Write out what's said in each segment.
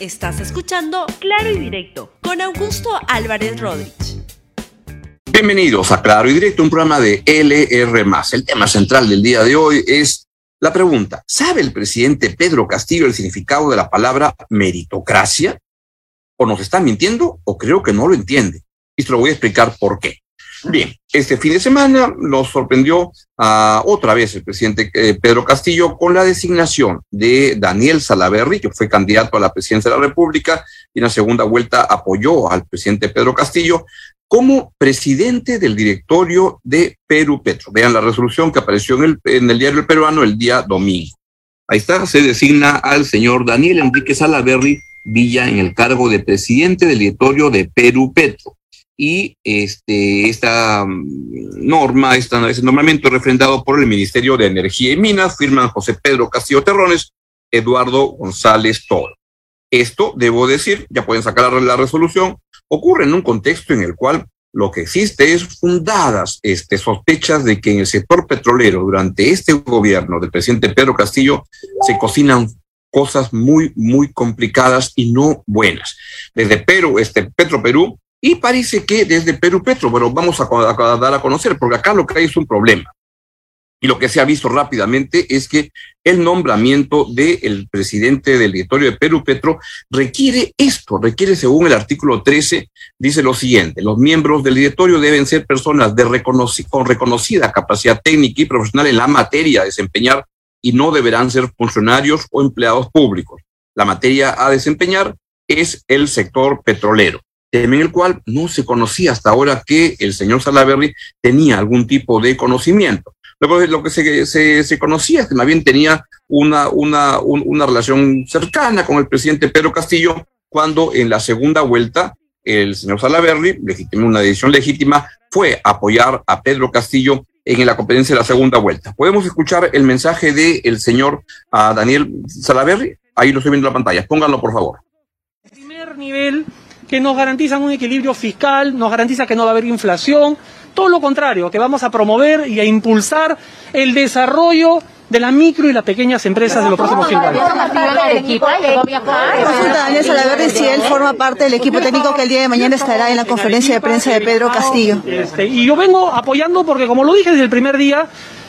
Estás escuchando Claro y Directo con Augusto Álvarez Rodríguez. Bienvenidos a Claro y Directo, un programa de LR. El tema central del día de hoy es la pregunta: ¿sabe el presidente Pedro Castillo el significado de la palabra meritocracia? ¿O nos está mintiendo o creo que no lo entiende? Y se lo voy a explicar por qué. Bien, este fin de semana nos sorprendió a otra vez el presidente eh, Pedro Castillo con la designación de Daniel Salaverry, que fue candidato a la presidencia de la República y en la segunda vuelta apoyó al presidente Pedro Castillo como presidente del directorio de Perú Petro. Vean la resolución que apareció en el, en el diario El Peruano el día domingo. Ahí está, se designa al señor Daniel Enrique Salaverry Villa en el cargo de presidente del directorio de Perú Petro y este, esta mm, norma, esta, ese nombramiento refrendado por el Ministerio de Energía y Minas, firman José Pedro Castillo Terrones, Eduardo González Toro. Esto, debo decir, ya pueden sacar la resolución, ocurre en un contexto en el cual lo que existe es fundadas este, sospechas de que en el sector petrolero, durante este gobierno del presidente Pedro Castillo, se cocinan cosas muy, muy complicadas y no buenas. Desde Perú, este Petro Perú, y parece que desde Perú Petro, bueno, vamos a, dar a conocer, porque acá lo que hay es un problema. Y lo que se ha visto rápidamente es que el nombramiento del presidente del directorio de Perú Petro requiere esto, requiere según el artículo 13, dice lo siguiente, los miembros del directorio deben ser personas de con reconocida capacidad técnica y profesional en la materia a desempeñar y no deberán ser funcionarios o empleados públicos. La materia a desempeñar es el sector petrolero en el cual no se conocía hasta ahora que el señor Salaverry tenía algún tipo de conocimiento. Luego lo que se, conocía es que más bien tenía una, una, una relación cercana con el presidente Pedro Castillo, cuando en la segunda vuelta el señor Salaverry, una decisión legítima, fue apoyar a Pedro Castillo en la competencia de la segunda vuelta. ¿Podemos escuchar el mensaje del señor Daniel Salaverry? Ahí lo estoy viendo en la pantalla. Pónganlo, por favor. Primer nivel que nos garantizan un equilibrio fiscal, nos garantiza que no va a haber inflación, todo lo contrario, que vamos a promover y a impulsar el desarrollo de las micro y las pequeñas empresas de los próximos cinco años. Consulta Daniel Salaverri si él forma parte del equipo técnico que el día de mañana estará en la conferencia de prensa de Pedro Castillo. Este, y yo vengo apoyando porque, como lo dije desde el primer día,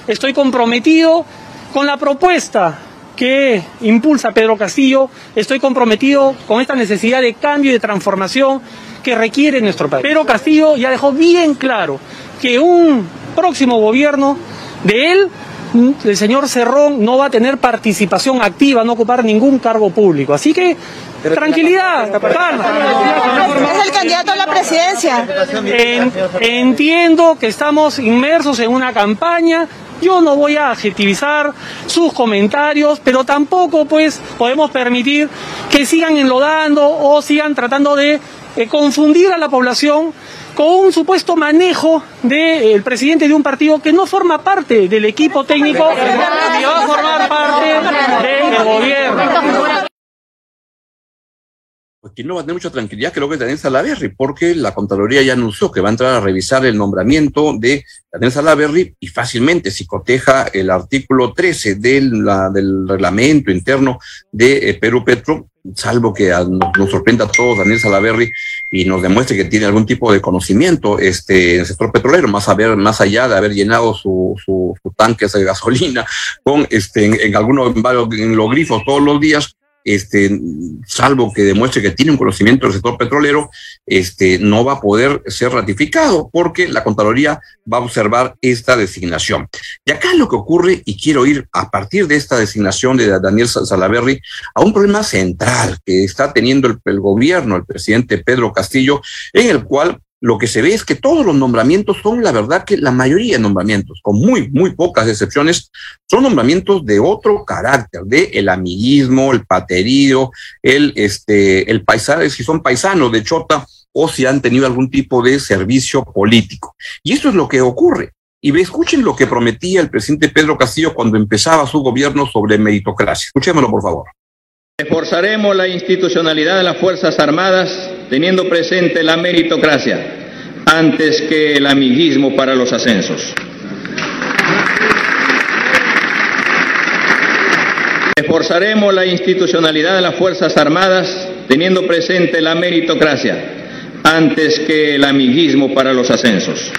estoy comprometido con la propuesta que impulsa Pedro Castillo, estoy comprometido con esta necesidad de cambio y de transformación que requiere nuestro país. Pedro Castillo ya dejó bien claro que un próximo gobierno de él el señor Cerrón no va a tener participación activa, no ocupar ningún cargo público. Así que, tranquilidad, calma. Es el candidato a la presidencia. entiendo que estamos inmersos en una campaña yo no voy a adjetivizar sus comentarios, pero tampoco pues podemos permitir que sigan enlodando o sigan tratando de eh, confundir a la población con un supuesto manejo del eh, presidente de un partido que no forma parte del equipo técnico y va a formar parte del gobierno pues quien no va a tener mucha tranquilidad creo que es Daniel Salaverry, porque la Contraloría ya anunció que va a entrar a revisar el nombramiento de Daniel Salaverry y fácilmente si coteja el artículo 13 del, del reglamento interno de eh, Perú Petro, salvo que nos, sorprenda a todos Daniel Salaverry y nos demuestre que tiene algún tipo de conocimiento este, en el sector petrolero, más, a ver, más allá de haber llenado su, su, tanque de gasolina con este, en, en algunos en los grifos todos los días, este, salvo que demuestre que tiene un conocimiento del sector petrolero, este, no va a poder ser ratificado porque la Contraloría va a observar esta designación. Y acá lo que ocurre, y quiero ir a partir de esta designación de Daniel Salaverry a un problema central que está teniendo el, el gobierno, el presidente Pedro Castillo, en el cual lo que se ve es que todos los nombramientos son, la verdad, que la mayoría de nombramientos, con muy, muy pocas excepciones, son nombramientos de otro carácter, de el amiguismo, el paterío, el, este, el paisano, si son paisanos de Chota o si han tenido algún tipo de servicio político. Y esto es lo que ocurre. Y escuchen lo que prometía el presidente Pedro Castillo cuando empezaba su gobierno sobre meritocracia. Escuchémoslo, por favor. Reforzaremos la institucionalidad de las Fuerzas Armadas teniendo presente la meritocracia antes que el amiguismo para los ascensos. Reforzaremos la institucionalidad de las Fuerzas Armadas teniendo presente la meritocracia antes que el amiguismo para los ascensos.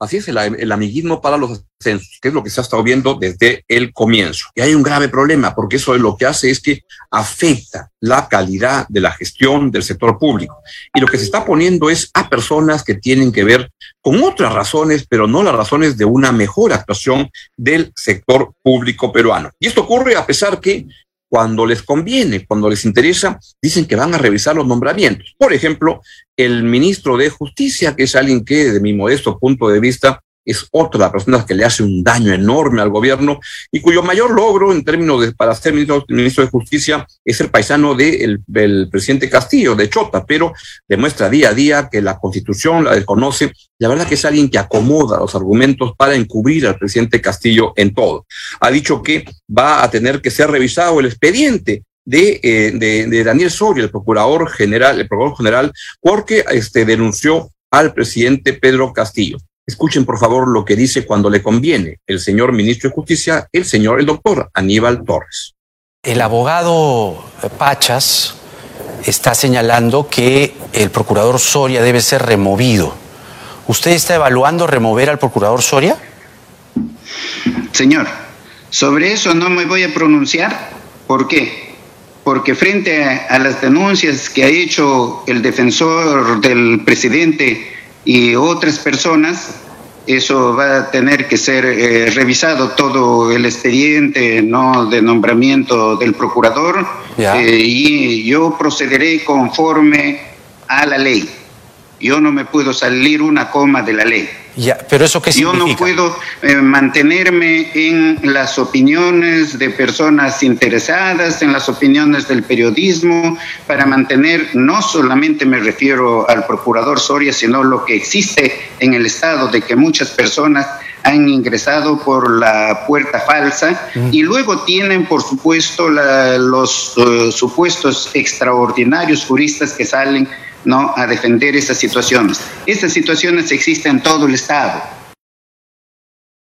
Así es, el, amiguismo para los ascensos, que es lo que se ha estado viendo desde el comienzo. Y hay un grave problema, porque eso lo que hace es que afecta la calidad de la gestión del sector público. Y lo que se está poniendo es a personas que tienen que ver con otras razones, pero no las razones de una mejor actuación del sector público peruano. Y esto ocurre a pesar que cuando les conviene, cuando les interesa, dicen que van a revisar los nombramientos. Por ejemplo, el ministro de Justicia, que es alguien que, de mi modesto punto de vista, es otra de las personas que le hace un daño enorme al gobierno y cuyo mayor logro en términos de para ser ministro, ministro de Justicia es el paisano del presidente Castillo, de Chota, pero demuestra día a día que la constitución la desconoce. La verdad que es alguien que acomoda los argumentos para encubrir al presidente Castillo en todo. Ha dicho que va a tener que ser revisado el expediente de, eh, de, de, Daniel Soria, el procurador general, el procurador general, porque este, denunció al presidente Pedro Castillo. Escuchen, por favor, lo que dice cuando le conviene el señor ministro de Justicia, el señor, el doctor Aníbal Torres. El abogado Pachas está señalando que el procurador Soria debe ser removido. ¿Usted está evaluando remover al procurador Soria? Señor, sobre eso no me voy a pronunciar. ¿Por qué? Porque frente a, las denuncias que ha hecho el defensor del presidente y otras personas, eso va a tener que ser eh, revisado todo el expediente no de nombramiento del procurador eh, y yo procederé conforme a la ley. Yo no me puedo salir una coma de la ley. Ya, pero eso qué significa? Yo no puedo eh, mantenerme en las opiniones de personas interesadas, en las opiniones del periodismo, para mantener, no solamente me refiero al procurador Soria, sino lo que existe en el Estado, de que muchas personas han ingresado por la puerta falsa y luego tienen, por supuesto, los eh, supuestos extraordinarios juristas que salen ¿no? a defender esas situaciones. Estas situaciones existen en todo el Estado.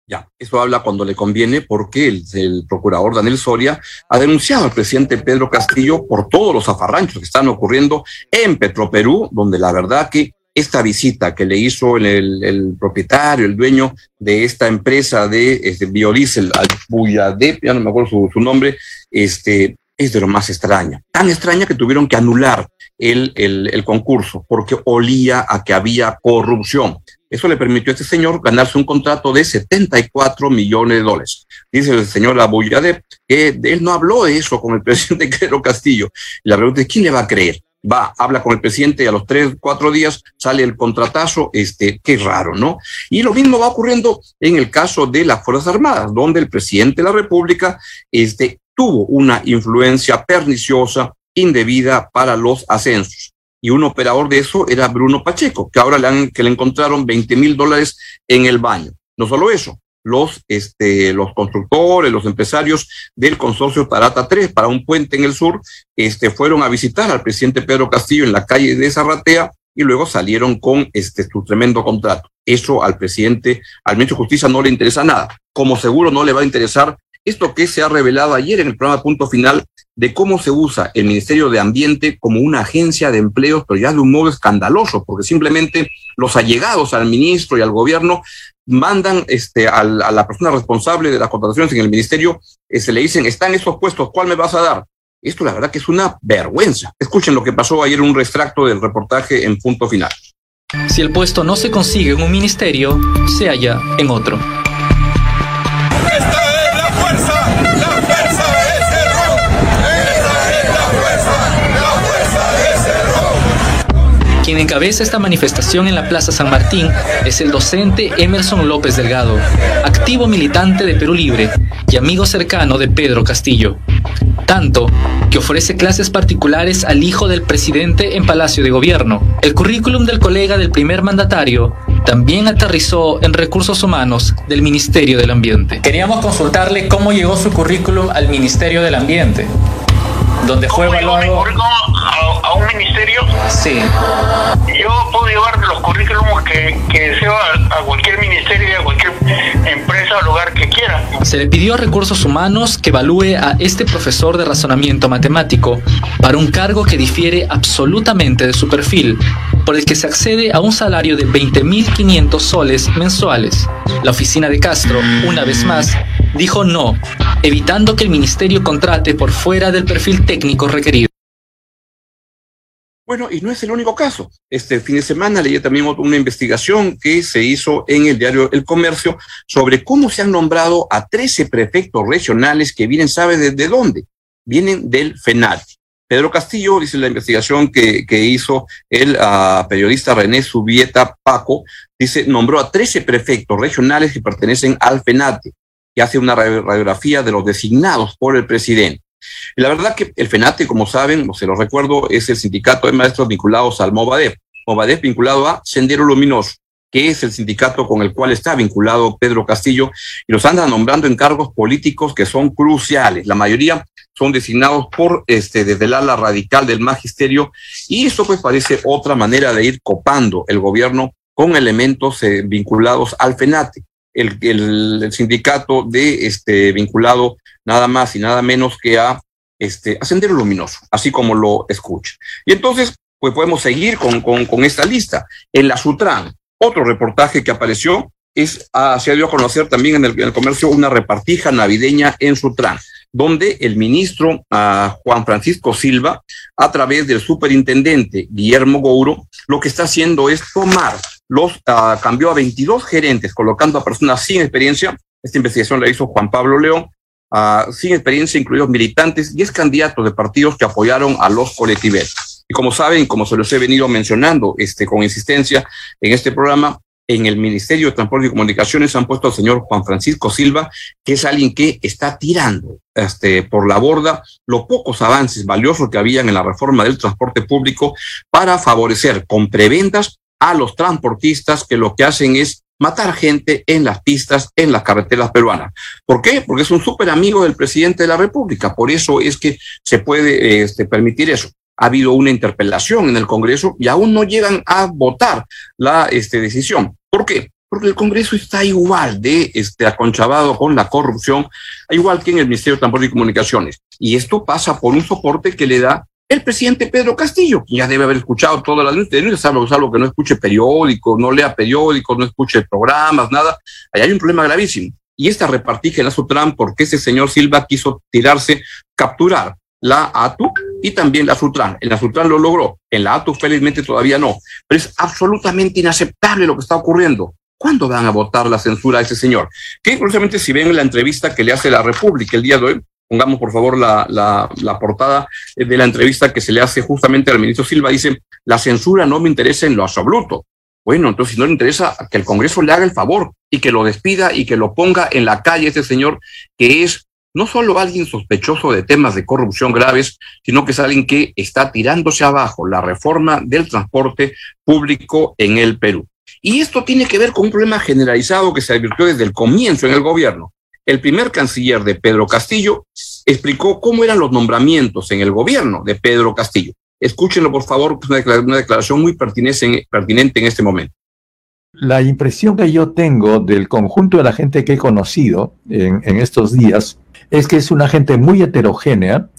Ya, eso habla cuando le conviene porque el, procurador Daniel Soria ha denunciado al presidente Pedro Castillo por todos los zafarranchos que están ocurriendo en Petroperú, donde la verdad que esta visita que le hizo el, propietario, el dueño de esta empresa de este, biodiesel, al ya no me acuerdo su, su nombre, este, es de lo más extraña. Tan extraña que tuvieron que anular el, el, concurso porque olía a que había corrupción. Eso le permitió a este señor ganarse un contrato de 74 millones de dólares. Dice el señor Abuyadep que él no habló de eso con el presidente Pedro Castillo. La pregunta es, ¿quién le va a creer? Va, habla con el presidente y a los tres, cuatro días sale el contratazo, este, qué raro, ¿no? Y lo mismo va ocurriendo en el caso de las Fuerzas Armadas, donde el presidente de la República, este, tuvo una influencia perniciosa, indebida para los ascensos. Y un operador de eso era Bruno Pacheco, que ahora le, han, que le encontraron 20 mil dólares en el baño. No solo eso, los, este, los constructores, los empresarios del consorcio Tarata 3 para un puente en el sur, este, fueron a visitar al presidente Pedro Castillo en la calle de Zarratea y luego salieron con este, su tremendo contrato. Eso al presidente, al ministro de Justicia no le interesa nada. Como seguro no le va a interesar esto que se ha revelado ayer en el programa Punto Final de cómo se usa el Ministerio de Ambiente como una agencia de empleos, pero ya de un modo escandaloso, porque simplemente los allegados al ministro y al gobierno mandan este, a, la persona responsable de las contrataciones en el ministerio, se le dicen, están estos puestos, ¿cuál me vas a dar? Esto la verdad que es una vergüenza. Escuchen lo que pasó ayer un extracto del reportaje en punto final. Si el puesto no se consigue en un ministerio, se halla en otro. Quien encabeza esta manifestación en la Plaza San Martín es el docente Emerson López Delgado, activo militante de Perú Libre y amigo cercano de Pedro Castillo. Tanto que ofrece clases particulares al hijo del presidente en Palacio de Gobierno. El currículum del colega del primer mandatario también aterrizó en recursos humanos del Ministerio del Ambiente. Queríamos consultarle cómo llegó su currículum al Ministerio del Ambiente, donde fue evaluado a un ministerio, sí. yo puedo llevar los currículums que, que deseo a, a cualquier ministerio a cualquier empresa o lugar que quiera. Se le pidió a Recursos Humanos que evalúe a este profesor de razonamiento matemático para un cargo que difiere absolutamente de su perfil, por el que se accede a un salario de 20.500 soles mensuales. La oficina de Castro, una vez más, dijo no, evitando que el ministerio contrate por fuera del perfil técnico requerido. Bueno, y no es el único caso. Este fin de semana leí también una investigación que se hizo en el diario El Comercio sobre cómo se han nombrado a 13 prefectos regionales que vienen, ¿sabe desde dónde? Vienen del FENAT. Pedro Castillo, dice la investigación que, que hizo el uh, periodista René Subieta Paco, dice, nombró a 13 prefectos regionales que pertenecen al FENATE, que hace una radiografía de los designados por el presidente. Y la verdad que el FENATE, como saben, se lo recuerdo, es el sindicato de maestros vinculados al Movadef. Movadef vinculado a Sendero Luminoso, que es el sindicato con el cual está vinculado Pedro Castillo, y los andan nombrando en cargos políticos que son cruciales. La mayoría son designados por este desde el ala radical del magisterio y esto pues parece otra manera de ir copando el gobierno con elementos eh, vinculados al FENATE, el, el, el, sindicato de este vinculado nada más y nada menos que a este a Sendero Luminoso, así como lo escucha. Y entonces pues podemos seguir con, con, esta lista. En la Sutran, otro reportaje que apareció es, ah, se dio a conocer también en el, en el, comercio una repartija navideña en Sutran, donde el ministro ah, Juan Francisco Silva, a través del superintendente Guillermo Gouro, lo que está haciendo es tomar los, ah, cambió a 22 gerentes, colocando a personas sin experiencia. Esta investigación la hizo Juan Pablo León, Uh, sin experiencia, incluidos militantes, y es candidatos de partidos que apoyaron a los colectiveros. Y como saben, como se los he venido mencionando este, con insistencia en este programa, en el Ministerio de Transporte y Comunicaciones han puesto al señor Juan Francisco Silva, que es alguien que está tirando este, por la borda los pocos avances valiosos que habían en la reforma del transporte público para favorecer con preventas a los transportistas que lo que hacen es matar gente en las pistas, en las carreteras peruanas. ¿Por qué? Porque es un súper amigo del presidente de la República. Por eso es que se puede este, permitir eso. Ha habido una interpelación en el Congreso y aún no llegan a votar la este, decisión. ¿Por qué? Porque el Congreso está igual de este, con la corrupción, igual que en el Ministerio de Transporte y Comunicaciones. Y esto pasa por un soporte que le da el presidente Pedro Castillo, que ya debe haber escuchado todas las noticias, salvo, salvo que no escuche periódicos, no lea periódicos, no escuche programas, nada. Ahí hay un problema gravísimo. Y esta repartija la Sutran, porque ese señor Silva quiso tirarse, capturar la ATU y también la Sutran. En la Sutran lo logró, en la ATU felizmente todavía no. Pero es absolutamente inaceptable lo que está ocurriendo. ¿Cuándo van a votar la censura a ese señor? Que curiosamente si ven la entrevista que le hace la República el día de hoy, pongamos por favor la, la, la, portada de la entrevista que se le hace justamente al ministro Silva, dice, la censura no me interesa en lo absoluto. Bueno, entonces si no le interesa que el Congreso le haga el favor y que lo despida y que lo ponga en la calle ese señor que es no solo alguien sospechoso de temas de corrupción graves, sino que es alguien que está tirándose abajo la reforma del transporte público en el Perú. Y esto tiene que ver con un problema generalizado que se advirtió desde el comienzo en el gobierno el primer canciller de Pedro Castillo explicó cómo eran los nombramientos en el gobierno de Pedro Castillo. Escúchenlo, por favor, es una declaración muy pertinente en este momento. La impresión que yo tengo del conjunto de la gente que he conocido en, en estos días es que es una gente muy heterogénea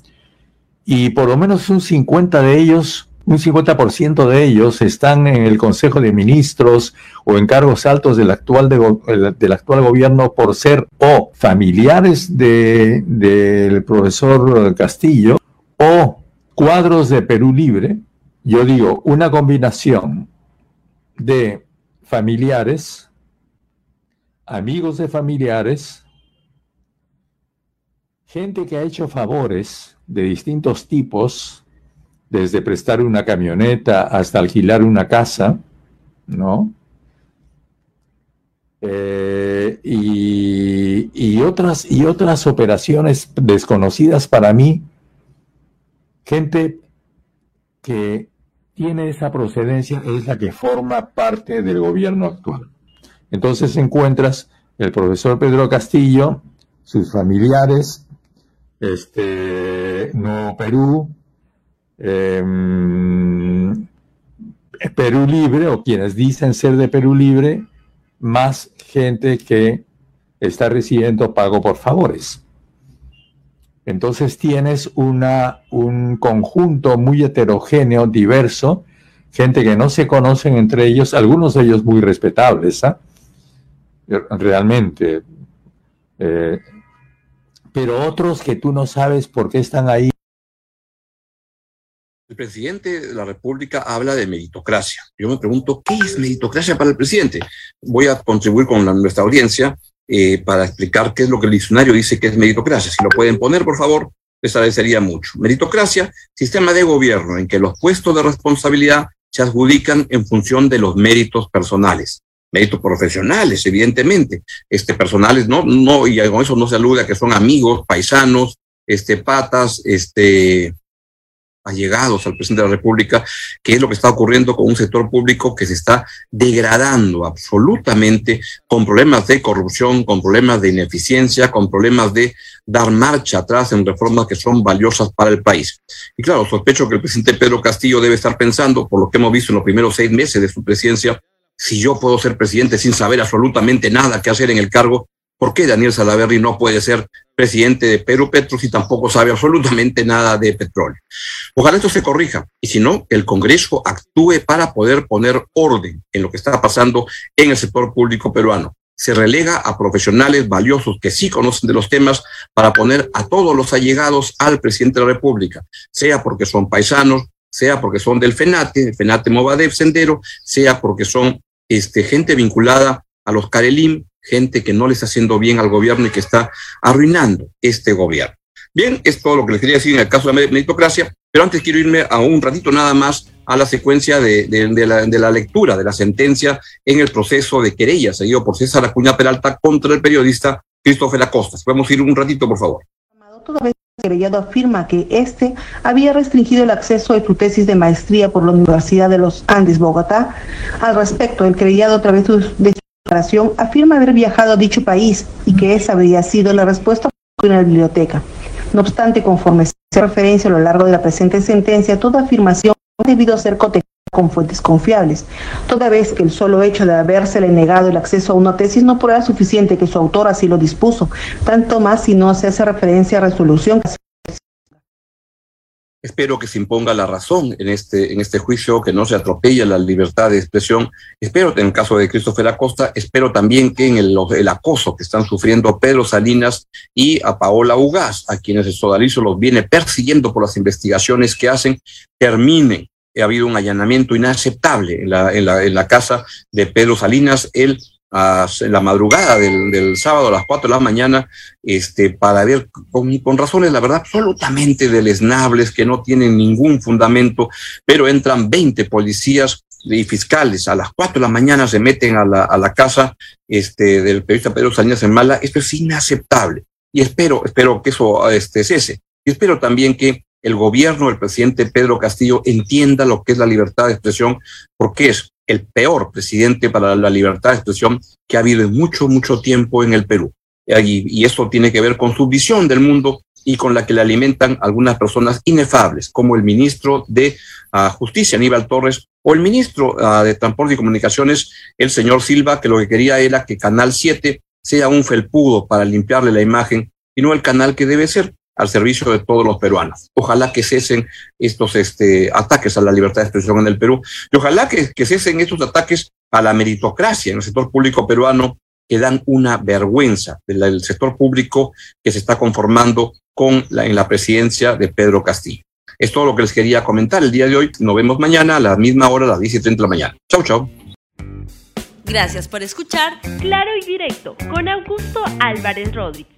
y por lo menos un 50 de ellos un 50% de ellos están en el Consejo de Ministros o en cargos altos del actual, de, del actual gobierno por ser o familiares del de, profesor Castillo o cuadros de Perú Libre. Yo digo, una combinación de familiares, amigos de familiares, gente que ha hecho favores de distintos tipos, desde prestar una camioneta hasta alquilar una casa, ¿no? Eh, y, y, otras, y otras operaciones desconocidas para mí, gente que tiene esa procedencia es la que forma parte del gobierno actual. Entonces encuentras el profesor Pedro Castillo, sus familiares, este, Nuevo Perú, em, Perú Libre o quienes dicen ser de Perú Libre, más gente que está recibiendo pago por favores. Entonces tienes una, un conjunto muy heterogéneo, diverso, gente que no se conocen entre ellos, algunos de ellos muy respetables, ¿ah? realmente, eh, pero otros que tú no sabes por qué están ahí el presidente de la República habla de meritocracia. Yo me pregunto, ¿qué es meritocracia para el presidente? Voy a contribuir con nuestra audiencia eh, para explicar qué es lo que el diccionario dice que es meritocracia. Si lo pueden poner, por favor, les agradecería mucho. Meritocracia, sistema de gobierno en que los puestos de responsabilidad se adjudican en función de los méritos personales. Méritos profesionales, evidentemente. Este, personales, no, no, y con eso no se alude a que son amigos, paisanos, este, patas, este, allegados al presidente de la República, que es lo que está ocurriendo con un sector público que se está degradando absolutamente con problemas de corrupción, con problemas de ineficiencia, con problemas de dar marcha atrás en reformas que son valiosas para el país. Y claro, sospecho que el presidente Pedro Castillo debe estar pensando, por lo que hemos visto en los primeros seis meses de su presidencia, si yo puedo ser presidente sin saber absolutamente nada que hacer en el cargo, ¿Por qué Daniel Salaverry no puede ser presidente de Perú Petro si tampoco sabe absolutamente nada de petróleo? Ojalá esto se corrija y si no, el Congreso actúe para poder poner orden en lo que está pasando en el sector público peruano. Se relega a profesionales valiosos que sí conocen de los temas para poner a todos los allegados al presidente de la República, sea porque son paisanos, sea porque son del FENATE, FENATE Movadef Sendero, sea porque son este, gente vinculada a los Carelim, gente que no le está haciendo bien al gobierno y que está arruinando este gobierno. Bien, es todo lo que les quería decir en el caso de la meritocracia, pero antes quiero irme a un ratito nada más a la secuencia de, la, lectura de la sentencia en el proceso de querella seguido por César Acuña Peralta contra el periodista Christopher Acosta. Podemos ir un ratito, por favor. el querellado afirma que este había restringido el acceso a su tesis de maestría por la Universidad de los Andes, Bogotá. Al respecto, el querellado a través de afirma haber viajado a dicho país y que esa habría sido la respuesta en la biblioteca. No obstante, conforme se referencia a lo largo de la presente sentencia, toda afirmación ha debido ser cotejada con fuentes confiables, toda vez que el solo hecho de habérsele negado el acceso a una tesis no prueba suficiente que su autor así lo dispuso, tanto más si no se hace referencia a resolución Espero que se imponga la razón en este, en este juicio, que no se atropelle la libertad de expresión. Espero, en el caso de Christopher Acosta, espero también que en el, acoso que están sufriendo Pedro Salinas y a Paola Ugaz, a quienes el sodalizo los viene persiguiendo por las investigaciones que hacen, terminen. Ha habido un allanamiento inaceptable en la casa de Pedro Salinas. Él en la madrugada del, sábado a las 4 de la mañana, este, para ver con, razones, la verdad, absolutamente deleznables, que no tienen ningún fundamento, pero entran 20 policías y fiscales a las 4 de la mañana, se meten a la, a la casa este, del periodista Pedro Salinas en Mala. Esto es inaceptable. Y espero, espero que eso este, cese. Y espero también que el gobierno del presidente Pedro Castillo entienda lo que es la libertad de expresión, porque es el peor presidente para la libertad de expresión que ha habido en mucho, mucho tiempo en el Perú. Y, eso tiene que ver con su visión del mundo y con la que le alimentan algunas personas inefables, como el ministro de ah, Justicia, Aníbal Torres, o el ministro ah, de Transporte y Comunicaciones, el señor Silva, que lo que quería era que Canal 7 sea un felpudo para limpiarle la imagen y no el canal que debe ser al servicio de todos los peruanos. Ojalá que cesen estos este, ataques a la libertad de expresión en el Perú y ojalá que, cesen estos ataques a la meritocracia en el sector público peruano que dan una vergüenza del, sector público que se está conformando con la, en la presidencia de Pedro Castillo. Es todo lo que les quería comentar el día de hoy. Nos vemos mañana a la misma hora, a las 10 y 30 de la mañana. Chau, chau. Gracias por escuchar Claro y Directo con Augusto Álvarez Rodríguez.